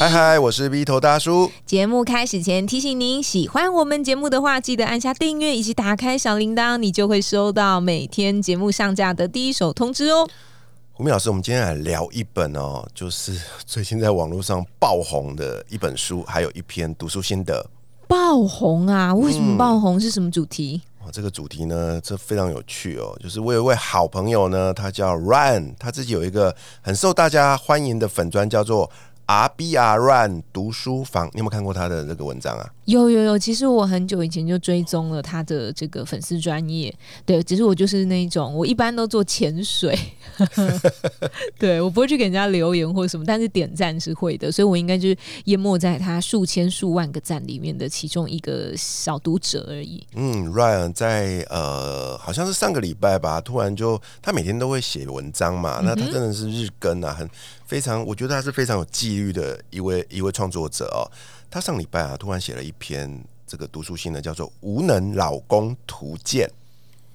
嗨嗨，我是 V 头大叔。节目开始前提醒您，喜欢我们节目的话，记得按下订阅以及打开小铃铛，你就会收到每天节目上架的第一手通知哦。胡明老师，我们今天来聊一本哦，就是最近在网络上爆红的一本书，还有一篇读书心得。爆红啊？为什么爆红？是什么主题？哦这个主题呢，这非常有趣哦。就是我有一位好朋友呢，他叫 Ryan，他自己有一个很受大家欢迎的粉砖，叫做。R B R Run 读书房，你有没有看过他的那个文章啊？有有有，其实我很久以前就追踪了他的这个粉丝专业，对，只是我就是那种，我一般都做潜水，对我不会去给人家留言或什么，但是点赞是会的，所以我应该就是淹没在他数千数万个赞里面的其中一个小读者而已。嗯，Ryan 在呃，好像是上个礼拜吧，突然就他每天都会写文章嘛，那他真的是日更啊，很。非常，我觉得他是非常有纪律的一位一位创作者哦。他上礼拜啊，突然写了一篇这个读书信呢，叫做《无能老公图鉴》，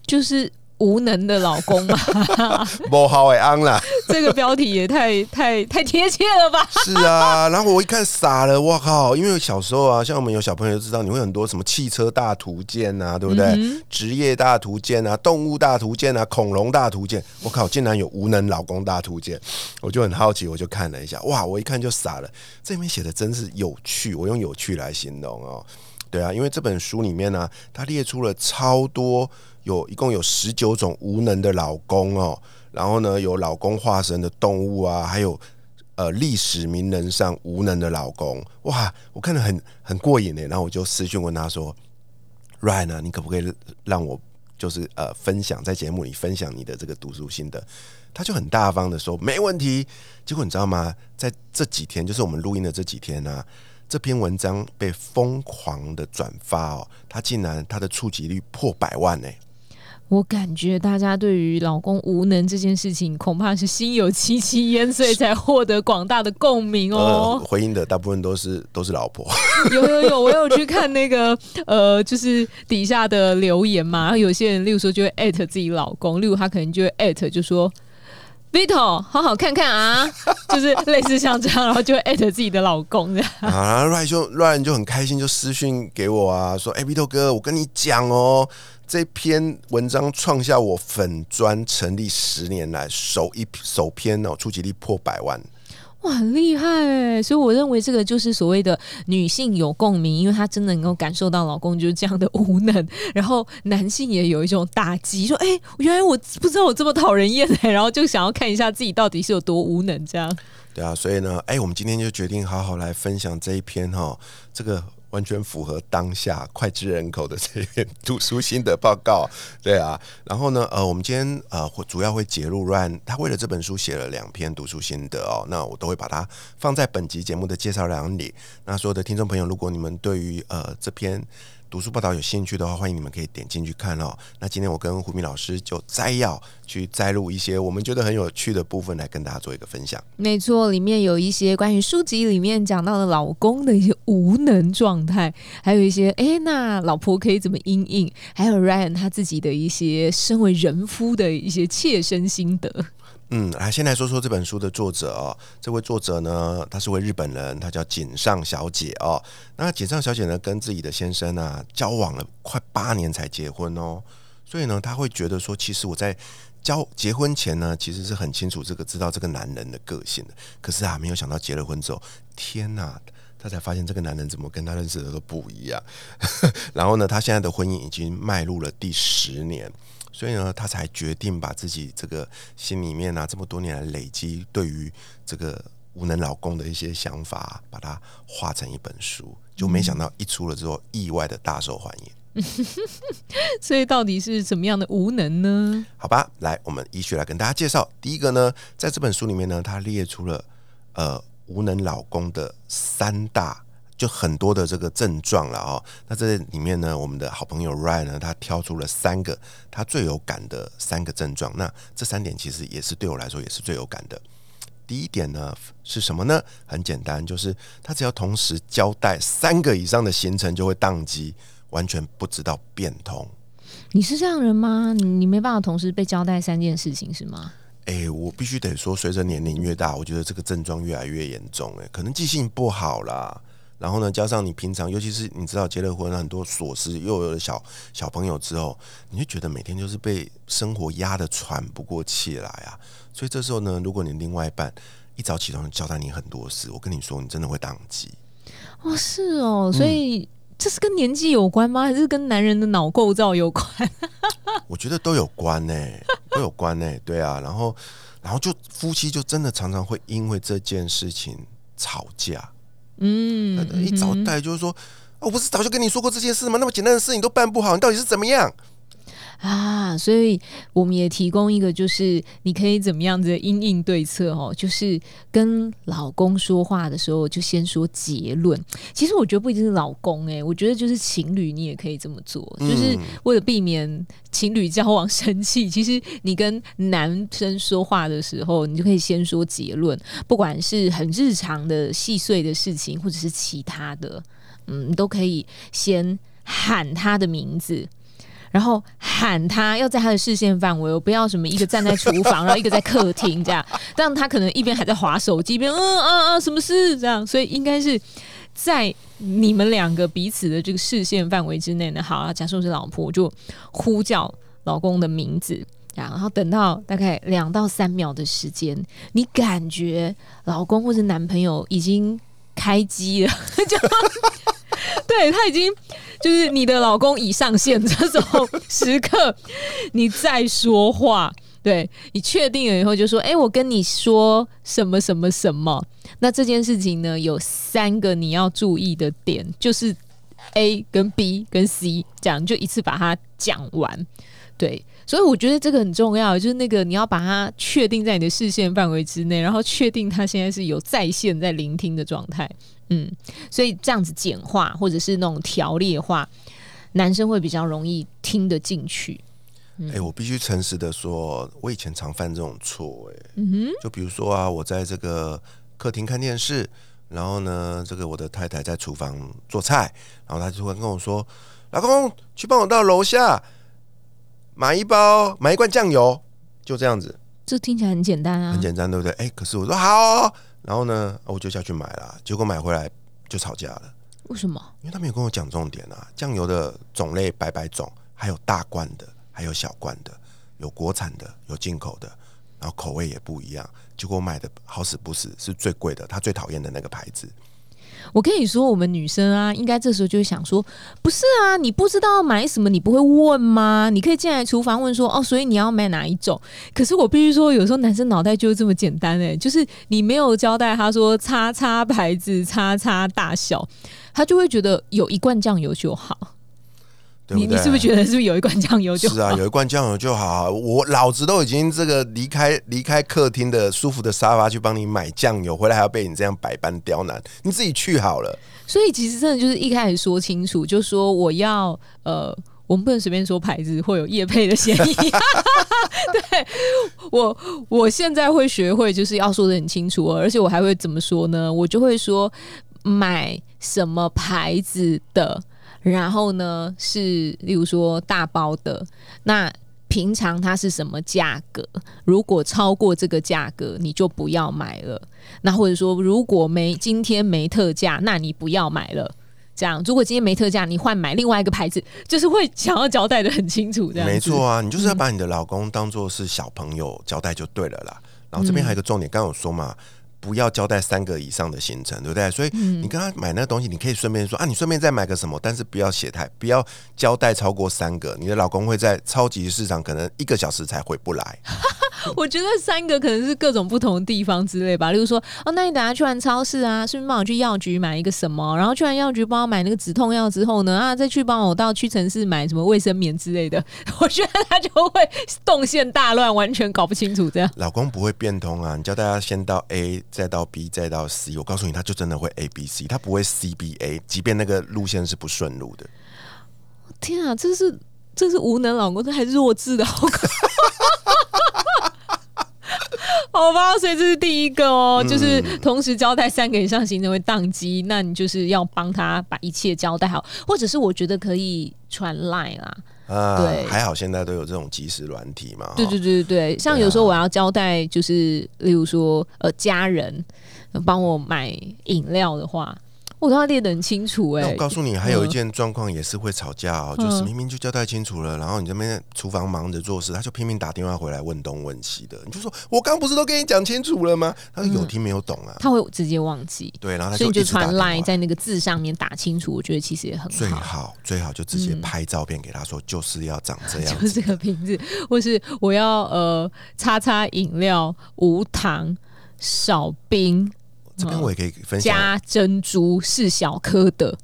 就是。无能的老公嘛，不好哎，安啦，这个标题也太太太贴切了吧？是啊，然后我一看傻了，我靠！因为小时候啊，像我们有小朋友就知道，你会很多什么汽车大图鉴啊，对不对？职业大图鉴啊，动物大图鉴啊，恐龙大图鉴，我靠，竟然有无能老公大图鉴，我就很好奇，我就看了一下，哇，我一看就傻了，这里面写的真是有趣，我用有趣来形容哦。对啊，因为这本书里面呢，它列出了超多，有一共有十九种无能的老公哦，然后呢，有老公化身的动物啊，还有呃历史名人上无能的老公，哇，我看得很很过瘾呢。然后我就私讯问他说：“Ryan 啊，你可不可以让我就是呃分享在节目里分享你的这个读书心得？”他就很大方的说：“没问题。”结果你知道吗？在这几天，就是我们录音的这几天呢。这篇文章被疯狂的转发哦，他竟然他的触及率破百万呢！我感觉大家对于老公无能这件事情，恐怕是心有戚戚焉，所以才获得广大的共鸣哦。回应的大部分都是都是老婆。有有有，我有去看那个呃，就是底下的留言嘛，然后有些人例如说就会艾特自己老公，例如他可能就会艾特就说。Vito，好好看看啊，就是类似像这样，然后就艾特自己的老公这样。啊，Ryan 就 Ryan 就很开心，就私讯给我啊，说：“哎，Vito 哥，我跟你讲哦，这篇文章创下我粉专成立十年来首一首篇哦，触及力破百万。”哇，很厉害哎！所以我认为这个就是所谓的女性有共鸣，因为她真的能够感受到老公就是这样的无能，然后男性也有一种打击，说：“哎，原来我不知道我这么讨人厌哎！” 然后就想要看一下自己到底是有多无能这样。对啊，所以呢，哎，我们今天就决定好好来分享这一篇哈，这个。完全符合当下脍炙人口的这篇读书心得报告，对啊。然后呢，呃，我们今天呃会主要会揭露 Ryan，他为了这本书写了两篇读书心得哦。那我都会把它放在本集节目的介绍栏里。那所有的听众朋友，如果你们对于呃这篇。读书报道有兴趣的话，欢迎你们可以点进去看哦。那今天我跟胡明老师就摘要去摘录一些我们觉得很有趣的部分，来跟大家做一个分享。没错，里面有一些关于书籍里面讲到的老公的一些无能状态，还有一些哎，那老婆可以怎么应应？还有 Ryan 他自己的一些身为人夫的一些切身心得。嗯，来先来说说这本书的作者哦。这位作者呢，她是位日本人，她叫井上小姐哦。那井上小姐呢，跟自己的先生啊交往了快八年才结婚哦。所以呢，她会觉得说，其实我在交结婚前呢，其实是很清楚这个知道这个男人的个性的。可是啊，没有想到结了婚之后，天哪，她才发现这个男人怎么跟她认识的都不一样。然后呢，她现在的婚姻已经迈入了第十年。所以呢，他才决定把自己这个心里面啊，这么多年来累积对于这个无能老公的一些想法，把它画成一本书。就没想到一出了之后，意外的大受欢迎。所以到底是怎么样的无能呢？好吧，来，我们依序来跟大家介绍。第一个呢，在这本书里面呢，他列出了呃无能老公的三大就很多的这个症状了哦。那这里面呢，我们的好朋友 Ryan 呢，他挑出了三个他最有感的三个症状。那这三点其实也是对我来说也是最有感的。第一点呢是什么呢？很简单，就是他只要同时交代三个以上的行程，就会宕机，完全不知道变通。你是这样人吗？你没办法同时被交代三件事情是吗？哎，我必须得说，随着年龄越大，我觉得这个症状越来越严重。哎，可能记性不好啦，然后呢，加上你平常，尤其是你知道结了婚，很多琐事，又有了小小朋友之后，你就觉得每天就是被生活压得喘不过气来啊。所以这时候呢，如果你另外一半一早起床交代你很多事，我跟你说，你真的会宕机。哦，是哦，所以这是跟年纪有关吗？还是跟男人的脑构造有关？我觉得都有关呢。都有关呢，对啊，然后，然后就夫妻就真的常常会因为这件事情吵架。嗯，一早带就是说，我不是早就跟你说过这件事吗？那么简单的事情都办不好，你到底是怎么样？啊，所以我们也提供一个，就是你可以怎么样子的应应对策哦，就是跟老公说话的时候，就先说结论。其实我觉得不一定是老公哎，我觉得就是情侣，你也可以这么做，就是为了避免情侣交往生气。其实你跟男生说话的时候，你就可以先说结论，不管是很日常的细碎的事情，或者是其他的，嗯，都可以先喊他的名字。然后喊他要在他的视线范围，我不要什么一个站在厨房，然后一个在客厅这样，但他可能一边还在划手机，一边嗯嗯嗯什么事这样，所以应该是在你们两个彼此的这个视线范围之内呢。好，假设我是老婆，就呼叫老公的名字，然后等到大概两到三秒的时间，你感觉老公或者男朋友已经开机了，就。对他已经就是你的老公已上线这种时刻，你再说话，对你确定了以后就说：“哎，我跟你说什么什么什么。”那这件事情呢，有三个你要注意的点，就是 A 跟 B 跟 C 这样，就一次把它讲完。对，所以我觉得这个很重要，就是那个你要把它确定在你的视线范围之内，然后确定他现在是有在线在聆听的状态。嗯，所以这样子简化或者是那种条列化，男生会比较容易听得进去。哎，我必须诚实的说，我以前常犯这种错。哎，嗯哼，就比如说啊，我在这个客厅看电视，然后呢，这个我的太太在厨房做菜，然后她就会跟我说：“老公，去帮我到楼下买一包买一罐酱油。”就这样子，这听起来很简单啊，很简单，对不对？哎，可是我说好。然后呢，我就下去买了，结果买回来就吵架了。为什么？因为他没有跟我讲重点啊。酱油的种类百百种，还有大罐的，还有小罐的，有国产的，有进口的，然后口味也不一样。结果我买的好死不死是最贵的，他最讨厌的那个牌子。我跟你说，我们女生啊，应该这时候就会想说，不是啊，你不知道买什么，你不会问吗？你可以进来厨房问说，哦，所以你要买哪一种？可是我必须说，有时候男生脑袋就是这么简单哎，就是你没有交代他说，叉叉牌子，叉叉大小，他就会觉得有一罐酱油就好。你你是不是觉得是不是有一罐酱油就？是啊，有一罐酱油就好。我老子都已经这个离开离开客厅的舒服的沙发去帮你买酱油，回来还要被你这样百般刁难，你自己去好了。所以其实真的就是一开始说清楚，就说我要呃，我们不能随便说牌子，会有叶配的嫌疑。对我我现在会学会就是要说的很清楚，而且我还会怎么说呢？我就会说买什么牌子的。然后呢，是例如说大包的，那平常它是什么价格？如果超过这个价格，你就不要买了。那或者说，如果没今天没特价，那你不要买了。这样，如果今天没特价，你换买另外一个牌子，就是会想要交代的很清楚。这样没错啊，你就是要把你的老公当做是小朋友交代就对了啦。然后这边还有一个重点，刚刚有说嘛。不要交代三个以上的行程，对不对？所以你跟他买那个东西，你可以顺便说啊，你顺便再买个什么，但是不要写太，不要交代超过三个。你的老公会在超级市场可能一个小时才回不来。我觉得三个可能是各种不同的地方之类吧，例如说哦，那你等下去完超市啊，顺便帮我去药局买一个什么，然后去完药局帮我买那个止痛药之后呢，啊，再去帮我到屈臣氏买什么卫生棉之类的。我觉得他就会动线大乱，完全搞不清楚这样。老公不会变通啊，你叫大家先到 A。再到 B 再到 C，我告诉你，他就真的会 A B C，他不会 C B A，即便那个路线是不顺路的。天啊，这是这是无能老公，这还是弱智的老公？好吧，所以这是第一个哦，就是同时交代三个以上行程会宕机，那你就是要帮他把一切交代好，或者是我觉得可以传 line 啦。啊，对还好现在都有这种即时软体嘛。对对对对对，像有时候我要交代，就是例如说呃家人呃帮我买饮料的话，我都要列得很清楚哎、那我告诉你，还有一件状况也是会吵架哦，就是明明就交代清楚了，然后你这边厨房忙着做事，他就拼命打电话回来问东问西的，你就说我刚不是都跟你讲清楚了吗？他说有听没有懂啊，他会直接忘记，对，然后他所以你就传一直打电话。Line 在那个字上面打清楚，我觉得其实也很好。最好。最好就直接拍照片给他说，就是要长这样子。就是这个瓶子，或是我要呃叉叉饮料无糖少冰这边我也可以分享，加珍珠是小颗的，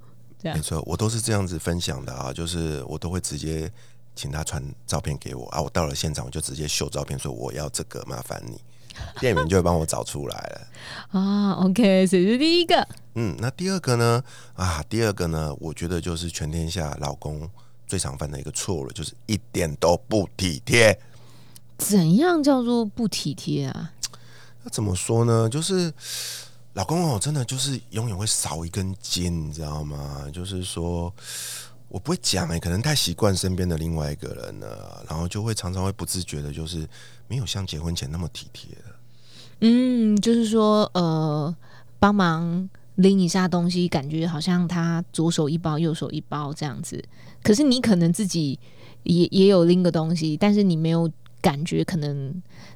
没错，我都是这样子分享的啊，就是我都会直接请他传照片给我啊，我到了现场我就直接秀照片说我要这个，麻烦你，店员就会帮我找出来了。啊。OK，这是第一个。嗯，那第二个呢？啊，第二个呢，我觉得就是全天下老公最常犯的一个错误了，就是一点都不体贴。怎样叫做不体贴啊？那怎么说呢？就是老公哦，真的就是永远会少一根筋，你知道吗？就是说我不会讲哎、可能太习惯身边的另外一个人了，然后就会常常会不自觉的，就是没有像结婚前那么体贴了。嗯，就是说呃，帮忙拎一下东西，感觉好像他左手一包，右手一包这样子。可是你可能自己也也有拎个东西，但是你没有感觉，可能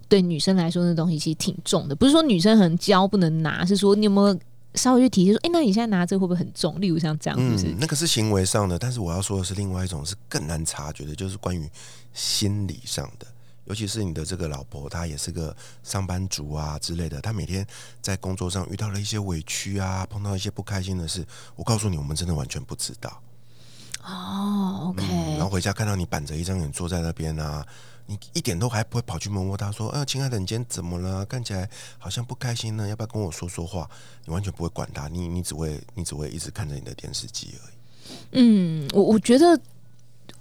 对女生来说那东西其实挺重的。不是说女生很娇不能拿，是说你有没有稍微去体贴说，哎、那你现在拿这个会不会很重？例如像这样，是不是？嗯，那个是行为上的，但是我要说的是另外一种是更难察觉的，就是关于心理上的。尤其是你的这个老婆，她也是个上班族啊之类的，她每天在工作上遇到了一些委屈啊，碰到一些不开心的事，我告诉你，我们真的完全不知道。哦，OK，、嗯，然后回家看到你板着一张脸坐在那边啊，你一点都还不会跑去摸摸他，说：“呃，亲爱的，你今天怎么了？看起来好像不开心呢，要不要跟我说说话？”你完全不会管他，你你只会你只会一直看着你的电视机而已。嗯，我我觉得，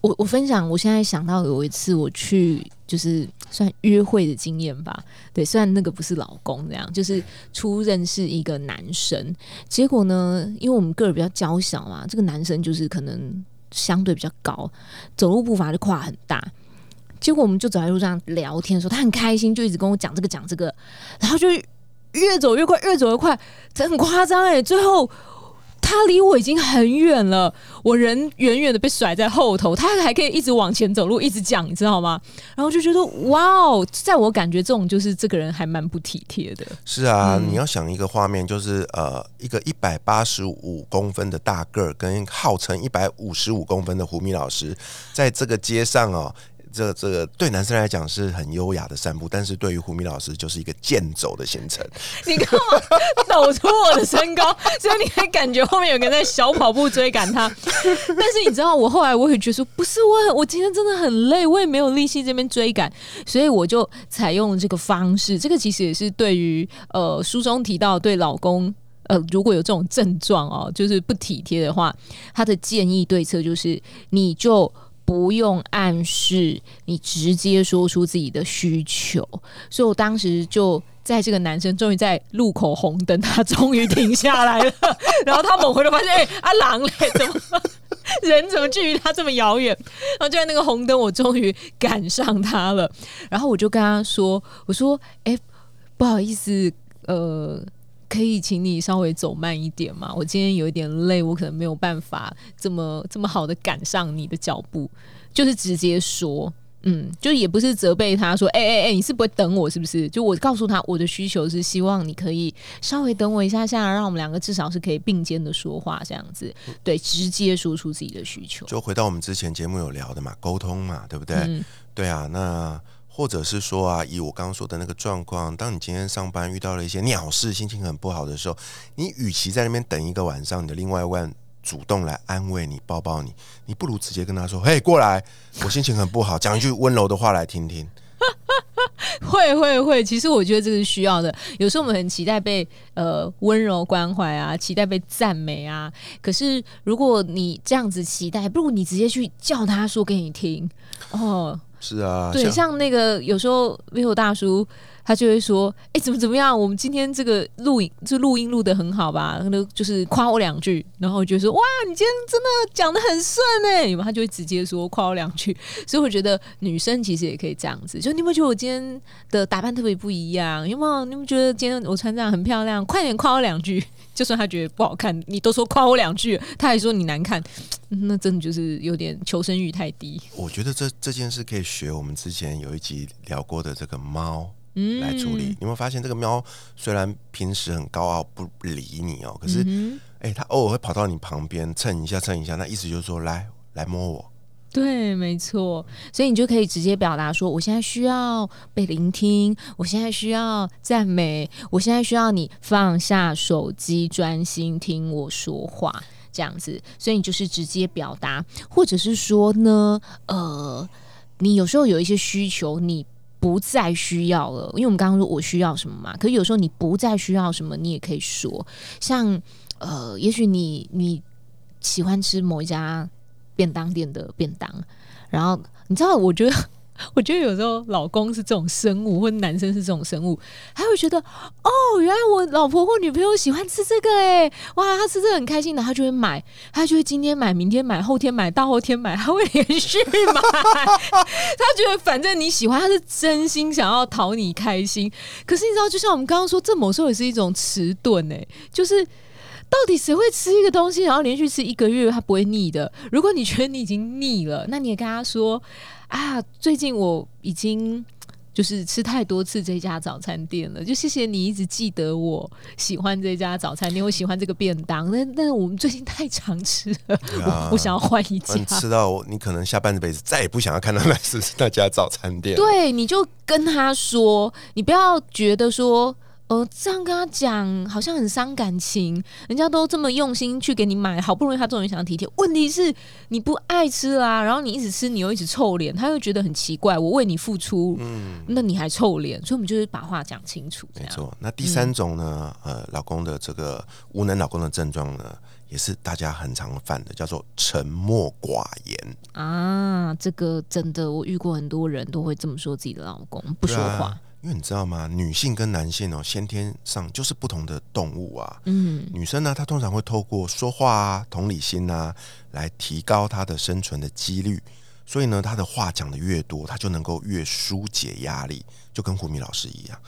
我我分享，我现在想到有一次我去就是算约会的经验吧，对，虽然那个不是老公这样，就是初认识一个男生，结果呢，因为我们个儿比较娇小嘛，这个男生就是可能相对比较高，走路步伐就跨很大。结果我们就走在路上聊天的时候，他很开心，就一直跟我讲这个讲这个，然后就越走越快，越走越快，这很夸张哎。最后他离我已经很远了，我人远远的被甩在后头，他还可以一直往前走路，一直讲，你知道吗？然后就觉得哇哦，在我感觉这种就是这个人还蛮不体贴的。是啊，嗯你要想一个画面，就是呃，一个一百八十五公分的大个儿，跟号称一百五十五公分的胡米老师，在这个街上哦。这这个对男生来讲是很优雅的散步，但是对于胡米老师就是一个健走的行程。你干嘛 抖出我的身高？所以你会感觉后面有个人在小跑步追赶他。但是你知道，我后来我也觉得说，不是我，我今天真的很累，我也没有力气这边追赶，所以我就采用了这个方式。这个其实也是对于呃书中提到对老公。呃，如果有这种症状哦，就是不体贴的话，他的建议对策就是，你就不用暗示，你直接说出自己的需求。所以我当时就在这个男生终于在路口红灯，他终于停下来了，然后他猛回头发现，哎、阿郎嘞，怎么 人怎么距离他这么遥远？然后就在那个红灯，我终于赶上他了。然后我就跟他说：“我说，哎、不好意思，呃。”可以请你稍微走慢一点吗？我今天有一点累，我可能没有办法这么这么好的赶上你的脚步，就是直接说，嗯，就也不是责备他说，哎哎哎，你是不会等我是不是？就我告诉他我的需求是希望你可以稍微等我一下下，让我们两个至少是可以并肩的说话这样子，对，直接说出自己的需求。就回到我们之前节目有聊的嘛，沟通嘛，对不对？嗯对啊，那或者是说啊，以我刚刚说的那个状况，当你今天上班遇到了一些鸟事，心情很不好的时候，你与其在那边等一个晚上，你的另外一半主动来安慰你、抱抱你，你不如直接跟他说：“嘿，过来，我心情很不好，讲一句温柔的话来听听。”会会会，其实我觉得这是需要的。有时候我们很期待被呃温柔关怀啊，期待被赞美啊。可是如果你这样子期待，不如你直接去叫他说给你听哦。是啊，对，像那个有时候 vivo 大叔。他就会说：“哎，怎么怎么样？我们今天这个录影，这录音录的很好吧？那就是夸我两句，然后就说：哇，你今天真的讲的很顺哎！他就会直接说夸我两句。所以我觉得女生其实也可以这样子，就你有没有觉得我今天的打扮特别不一样？有没有？你们觉得今天我穿这样很漂亮？快点夸我两句！就算他觉得不好看，你都说夸我两句，他还说你难看，那真的就是有点求生欲太低。我觉得这这件事可以学我们之前有一集聊过的这个猫。”来处理，你有没有发现这个喵虽然平时很高傲不理你哦，可是哎，它偶尔会跑到你旁边蹭一下蹭一下，那意思就是说来来摸我。对，没错，所以你就可以直接表达说，我现在需要被聆听，我现在需要赞美，我现在需要你放下手机，专心听我说话，这样子。所以你就是直接表达，或者是说呢，呃，你有时候有一些需求，你。不再需要了，因为我们刚刚说我需要什么嘛，可是有时候你不再需要什么，你也可以说，像呃，也许你你喜欢吃某一家便当店的便当，然后你知道，我觉得。我觉得有时候老公是这种生物，或者男生是这种生物，他会觉得哦，原来我老婆或女朋友喜欢吃这个，哎，哇，他吃这个很开心的，他就会买，他就会今天买，明天买，后天买，大后天买，他会连续买。他觉得反正你喜欢，他是真心想要讨你开心。可是你知道，就像我们刚刚说，这某时候也是一种迟钝，哎，就是到底谁会吃一个东西，然后连续吃一个月，他不会腻的？如果你觉得你已经腻了，那你也跟他说。啊，最近我已经就是吃太多次这家早餐店了，就谢谢你一直记得我喜欢这家早餐店，我喜欢这个便当。但但我们最近太常吃了，我我想要换一家。吃到你可能下半辈子再也不想要看到那是那家早餐店。对，你就跟他说，你不要觉得说。呃，这样跟他讲好像很伤感情，人家都这么用心去给你买，好不容易他终于想要体贴。问题是你不爱吃啦，然后你一直吃，你又一直臭脸，他又觉得很奇怪。我为你付出，嗯，那你还臭脸，所以我们就是把话讲清楚。没错。那第三种呢？呃，老公的这个无能老公的症状呢，也是大家很常犯的，叫做沉默寡言啊。这个真的，我遇过很多人都会这么说自己的老公，不说话。因为你知道吗？女性跟男性哦，先天上就是不同的动物啊。嗯，女生呢，她通常会透过说话啊、同理心啊，来提高她的生存的几率。所以呢，她的话讲的越多，她就能够越疏解压力，就跟胡米老师一样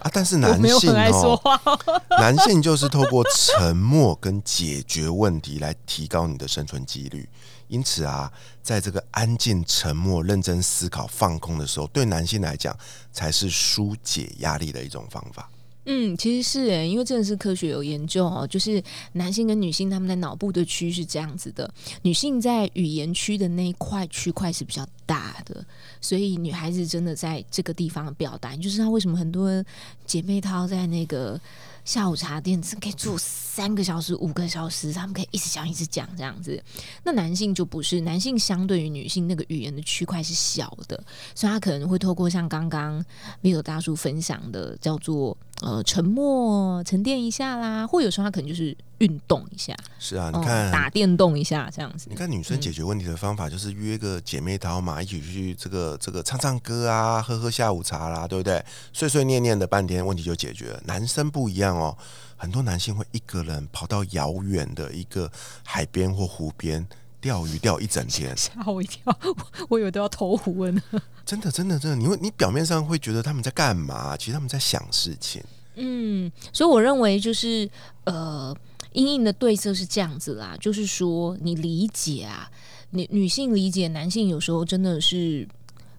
啊。但是男性哦，男性就是透过沉默跟解决问题来提高你的生存几率。因此啊，在这个安静、沉默、认真思考、放空的时候，对男性来讲，才是疏解压力的一种方法。嗯，其实是诶，因为真的是科学有研究哦，就是男性跟女性他们在脑部的区是这样子的，女性在语言区的那一块区块是比较大的，所以女孩子真的在这个地方表达，就是她为什么很多姐妹淘在那个。下午茶店只可以坐三个小时、五个小时，他们可以一直讲、一直讲这样子。那男性就不是，男性相对于女性那个语言的区块是小的，所以他可能会透过像刚刚 v i 大叔分享的，叫做呃沉默、沉淀一下啦，或有时候他可能就是运动一下。是啊，你看打电动一下这样子。你看女生解决问题的方法就是约个姐妹淘嘛，一起去这个这个唱唱歌啊，喝喝下午茶啦，对不对？碎碎念念的半天，问题就解决了。男生不一样。哦，很多男性会一个人跑到遥远的一个海边或湖边钓鱼，钓一整天，吓我一跳，我以为都要投湖了呢。真的，真的，真的，你会，你表面上会觉得他们在干嘛？其实他们在想事情。嗯，所以我认为就是呃，阴影的对策是这样子啦，就是说你理解啊，女女性理解男性，有时候真的是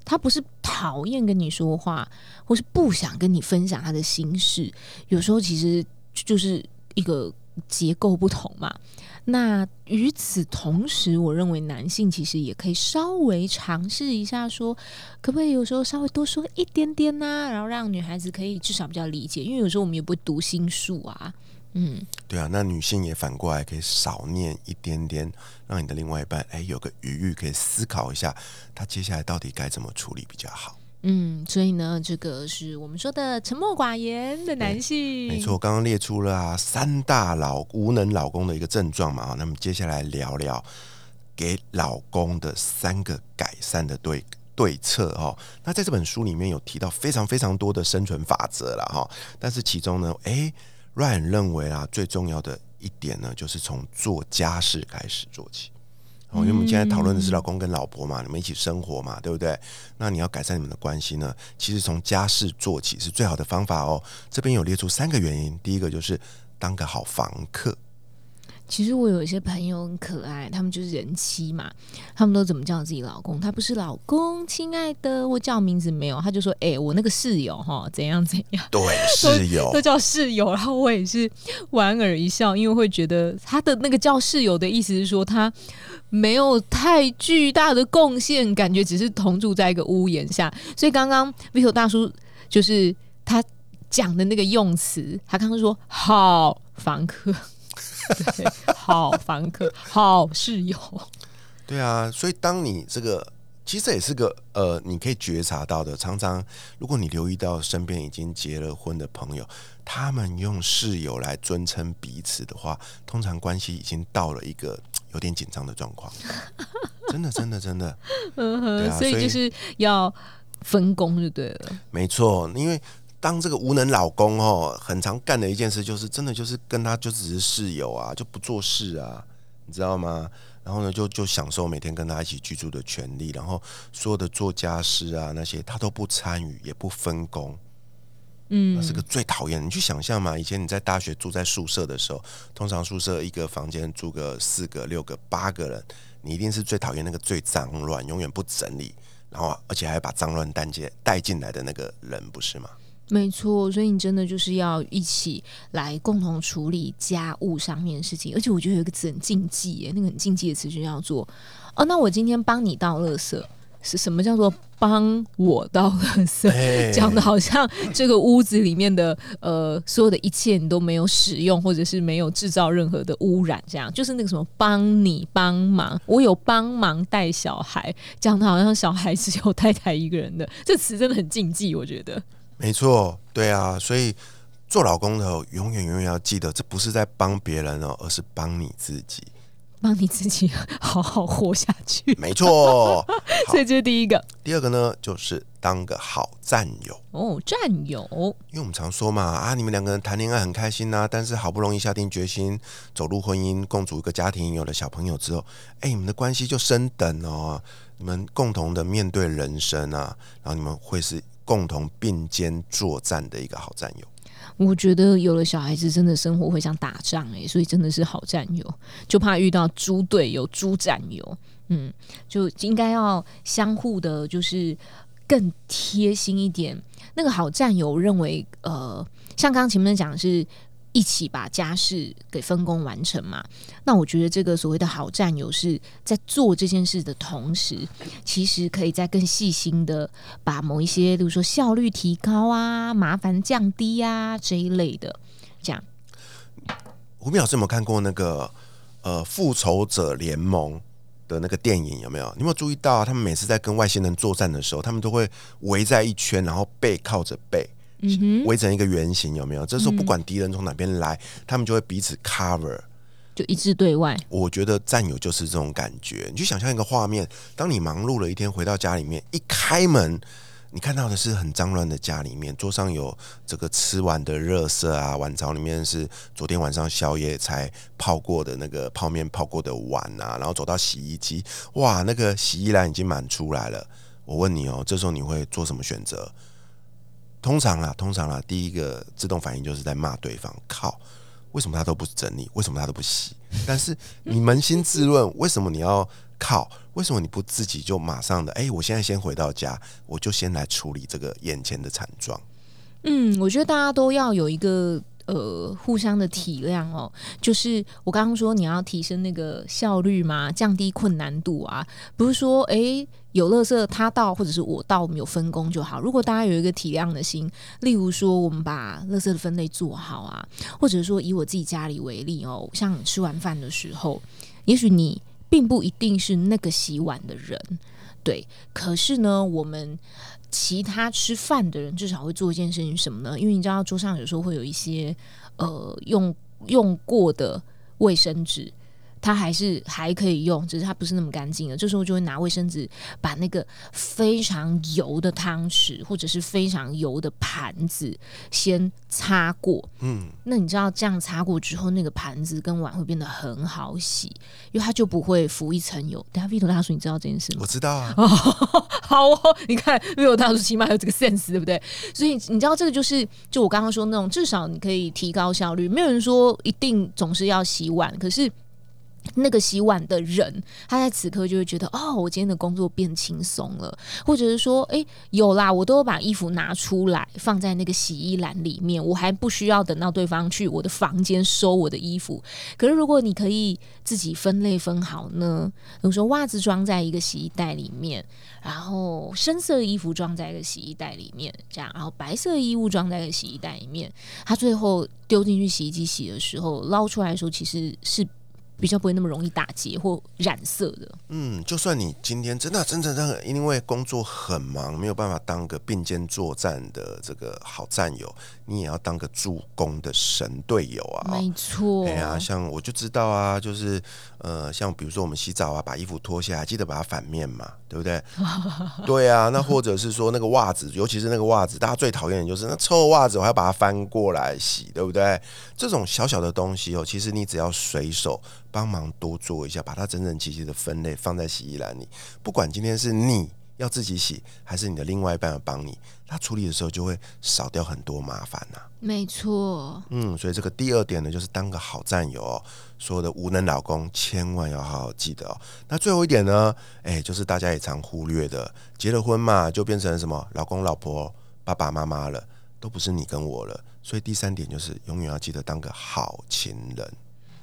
他不是讨厌跟你说话。或是不想跟你分享他的心事，有时候其实就是一个结构不同嘛。那与此同时，我认为男性其实也可以稍微尝试一下，说可不可以有时候稍微多说一点点呢？然后让女孩子可以至少比较理解，因为有时候我们也不会读心术啊。嗯，对啊，那女性也反过来可以少念一点点，让你的另外一半哎有个余裕可以思考一下，他接下来到底该怎么处理比较好。嗯，所以呢，这个是我们说的沉默寡言的男性。没错，刚刚列出了啊三大老无能老公的一个症状嘛啊，那么接下来聊聊给老公的三个改善的对对策哦。那在这本书里面有提到非常非常多的生存法则了哈，但是其中呢，哎，Ryan 认为啊，最重要的一点呢，就是从做家事开始做起。哦，因为我们现在讨论的是老公跟老婆嘛，你们一起生活嘛，对不对？那你要改善你们的关系呢，其实从家事做起是最好的方法哦。这边有列出三个原因，第一个就是当个好房客。其实我有一些朋友很可爱，他们就是人妻嘛，他们都怎么叫自己老公？他不是老公，亲爱的，我叫名字没有，他就说：“哎，我那个室友哈，怎样怎样。”对，室友都叫室友。然后我也是莞尔一笑，因为会觉得他的那个叫室友的意思是说他没有太巨大的贡献，感觉只是同住在一个屋檐下。所以刚刚 Vito 大叔就是他讲的那个用词，他刚刚说好房客。对，好房客，好室友。对啊，所以当你这个，其实也是个呃，你可以觉察到的。常常，如果你留意到身边已经结了婚的朋友，他们用室友来尊称彼此的话，通常关系已经到了一个有点紧张的状况。真的，真的，真的。嗯哼，所以就是要分工就对了。没错，因为。当这个无能老公哦，很常干的一件事就是，真的就是跟他就只是室友啊，就不做事啊，你知道吗？然后呢，就就享受每天跟他一起居住的权利，然后所有的做家事啊那些他都不参与，也不分工，嗯，那是个最讨厌。你去想象嘛，以前你在大学住在宿舍的时候，通常宿舍一个房间住个四个、六个、八个人，你一定是最讨厌那个最脏乱、永远不整理，然后而且还把脏乱带进带进来的那个人，不是吗？没错，所以你真的就是要一起来共同处理家务上面的事情，而且我觉得有一个词很禁忌耶，那个很禁忌的词就叫做哦，那我今天帮你倒垃圾，是什么叫做帮我倒垃圾？讲的好像这个屋子里面的呃所有的一切你都没有使用，或者是没有制造任何的污染，这样就是那个什么帮你帮忙，我有帮忙带小孩，讲的好像小孩只有太太一个人的，这词真的很禁忌，我觉得。没错，对啊，所以做老公的永远永远要记得，这不是在帮别人哦，而是帮你自己，帮你自己 好好活下去。没错，所以这是第一个。第二个呢，就是当个好战友哦，战友。因为我们常说嘛，啊，你们两个人谈恋爱很开心呐，但是好不容易下定决心走入婚姻，共组一个家庭，有了小朋友之后，哎，你们的关系就升等哦，你们共同的面对人生啊，然后你们会是。共同并肩作战的一个好战友，我觉得有了小孩子，真的生活会像打仗哎，所以真的是好战友，就怕遇到猪队友、猪战友，嗯，就应该要相互的，就是更贴心一点。那个好战友认为，呃，像刚刚前面讲的是。一起把家事给分工完成嘛？那我觉得这个所谓的好战友是在做这件事的同时，其实可以再更细心的把某一些，比如说效率提高啊、麻烦降低啊这一类的，这样。胡明老师有没有看过那个呃《复仇者联盟》的那个电影？有没有？你有没有注意到，他们每次在跟外星人作战的时候，他们都会围在一圈，然后背靠着背。围成一个圆形，有没有？这时候不管敌人从哪边来，他们就会彼此 cover，就一致对外。我觉得战友就是这种感觉。你就想象一个画面：当你忙碌了一天，回到家里面，一开门，你看到的是很脏乱的家里面，桌上有这个吃完的热色啊，碗槽里面是昨天晚上宵夜才泡过的那个泡面泡过的碗啊，然后走到洗衣机，哇，那个洗衣篮已经满出来了。我问你哦，这时候你会做什么选择？通常啦，通常啦，第一个自动反应就是在骂对方。靠，为什么他都不整理？为什么他都不洗？但是你扪心自问，为什么你要靠？为什么你不自己就马上的？哎，我现在先回到家，我就先来处理这个眼前的惨状。嗯，我觉得大家都要有一个。呃，互相的体谅哦，就是我刚刚说你要提升那个效率嘛，降低困难度啊，不是说诶有乐色他到或者是我到，我们有分工就好。如果大家有一个体谅的心，例如说我们把乐色的分类做好啊，或者说以我自己家里为例哦，像吃完饭的时候，也许你并不一定是那个洗碗的人。对，可是呢，我们其他吃饭的人至少会做一件事情，什么呢？因为你知道桌上有时候会有一些呃用用过的卫生纸。它还是还可以用，只是它不是那么干净了。这时候就会拿卫生纸把那个非常油的汤匙或者是非常油的盘子先擦过。嗯，那你知道这样擦过之后，那个盘子跟碗会变得很好洗，因为它就不会浮一层油。等下 V 头大叔，你知道这件事吗？我知道啊。好哦，你看 V 头大叔起码有这个 sense，对不对？所以你知道这个就是就我刚刚说那种，至少你可以提高效率。没有人说一定总是要洗碗，可是。那个洗碗的人，他在此刻就会觉得，哦，我今天的工作变轻松了，或者是说，诶，有啦，我都把衣服拿出来放在那个洗衣篮里面，我还不需要等到对方去我的房间收我的衣服。可是如果你可以自己分类分好呢，比如说袜子装在一个洗衣袋里面，然后深色衣服装在一个洗衣袋里面，这样，然后白色衣物装在一个洗衣袋里面，他最后丢进去洗衣机洗的时候，捞出来的时候其实是。比较不会那么容易打结或染色的。嗯，就算你今天真的真真的因为工作很忙，没有办法当个并肩作战的这个好战友，你也要当个助攻的神队友啊！没错。哎呀，像我就知道啊，就是呃，像比如说我们洗澡啊，把衣服脱下来，记得把它反面嘛，对不对？对啊，那或者是说那个袜子，尤其是那个袜子，大家最讨厌的就是那臭袜子，我还要把它翻过来洗，对不对？这种小小的东西哦，其实你只要随手。帮忙多做一下，把它整整齐齐的分类放在洗衣篮里。不管今天是你要自己洗，还是你的另外一半要帮你，他处理的时候就会少掉很多麻烦呐。没错。嗯，所以这个第二点呢，就是当个好战友哦。所有的无能老公千万要好好记得哦。那最后一点呢，哎，就是大家也常忽略的，结了婚嘛，就变成什么老公、老婆、爸爸妈妈了，都不是你跟我了。所以第三点就是永远要记得当个好情人。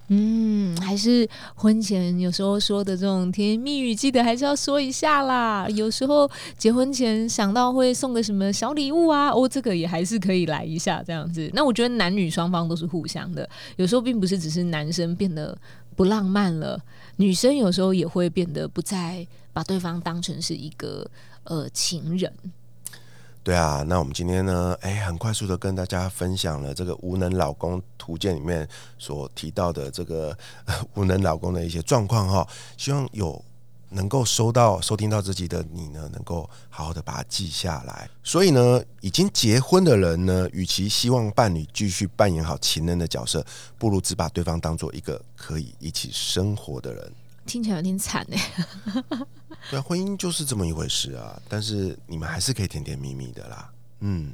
嗯，还是婚前有时候说的这种甜言蜜语，记得还是要说一下啦。有时候结婚前想到会送个什么小礼物啊，哦，这个也还是可以来一下这样子。那我觉得男女双方都是互相的，有时候并不是只是男生变得不浪漫了，女生有时候也会变得不再把对方当成是一个呃情人。对啊，那我们今天呢，哎，很快速的跟大家分享了这个无能老公图鉴里面所提到的这个 无能老公的一些状况哈，希望有能够收到、收听到自己的你呢，能够好好的把它记下来。所以呢，已经结婚的人呢，与其希望伴侣继续扮演好情人的角色，不如只把对方当做一个可以一起生活的人。听起来有点惨哎。对，婚姻就是这么一回事啊。但是你们还是可以甜甜蜜蜜的啦。嗯，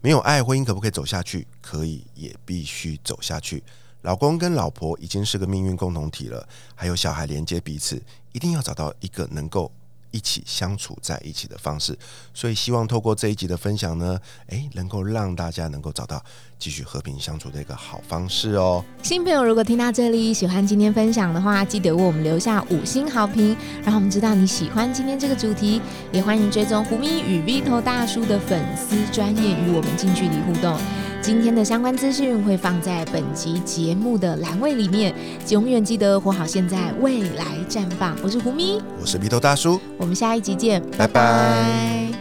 没有爱，婚姻可不可以走下去？可以，也必须走下去。老公跟老婆已经是个命运共同体了，还有小孩连接彼此，一定要找到一个能够。一起相处在一起的方式，所以希望透过这一集的分享呢，诶，能够让大家能够找到继续和平相处的一个好方式哦。新朋友如果听到这里喜欢今天分享的话，记得为我们留下五星好评，让我们知道你喜欢今天这个主题。也欢迎追踪胡咪与 V 头大叔的粉丝专业，与我们近距离互动。今天的相关资讯会放在本集节目的栏位里面，永远记得活好现在，未来绽放。我是胡咪，我是鼻头大叔，我们下一集见，拜拜。